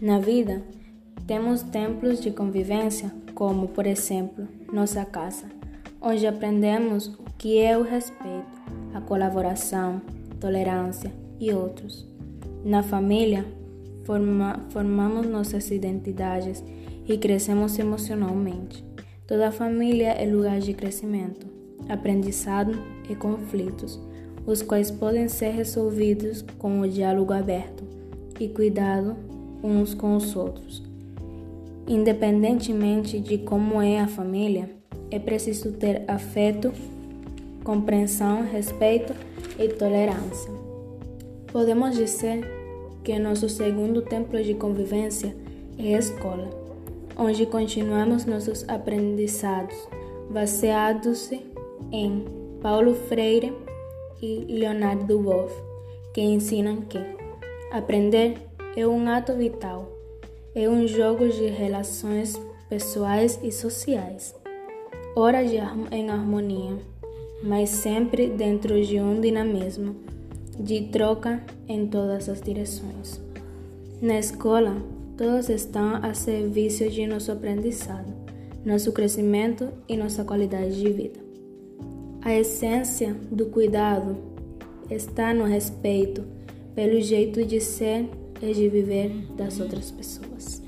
Na vida, temos templos de convivência, como, por exemplo, nossa casa, onde aprendemos o que é o respeito, a colaboração, tolerância e outros. Na família, forma, formamos nossas identidades e crescemos emocionalmente. Toda família é lugar de crescimento, aprendizado e conflitos, os quais podem ser resolvidos com o diálogo aberto e cuidado uns com os outros. Independentemente de como é a família, é preciso ter afeto, compreensão, respeito e tolerância. Podemos dizer que nosso segundo templo de convivência é a escola, onde continuamos nossos aprendizados, baseados em Paulo Freire e Leonardo Boff, que ensinam que aprender é um ato vital é um jogo de relações pessoais e sociais, ora de, em harmonia, mas sempre dentro de um dinamismo de troca em todas as direções. Na escola, todos estão a serviço de nosso aprendizado, nosso crescimento e nossa qualidade de vida. A essência do cuidado está no respeito pelo jeito de ser e de viver das outras pessoas.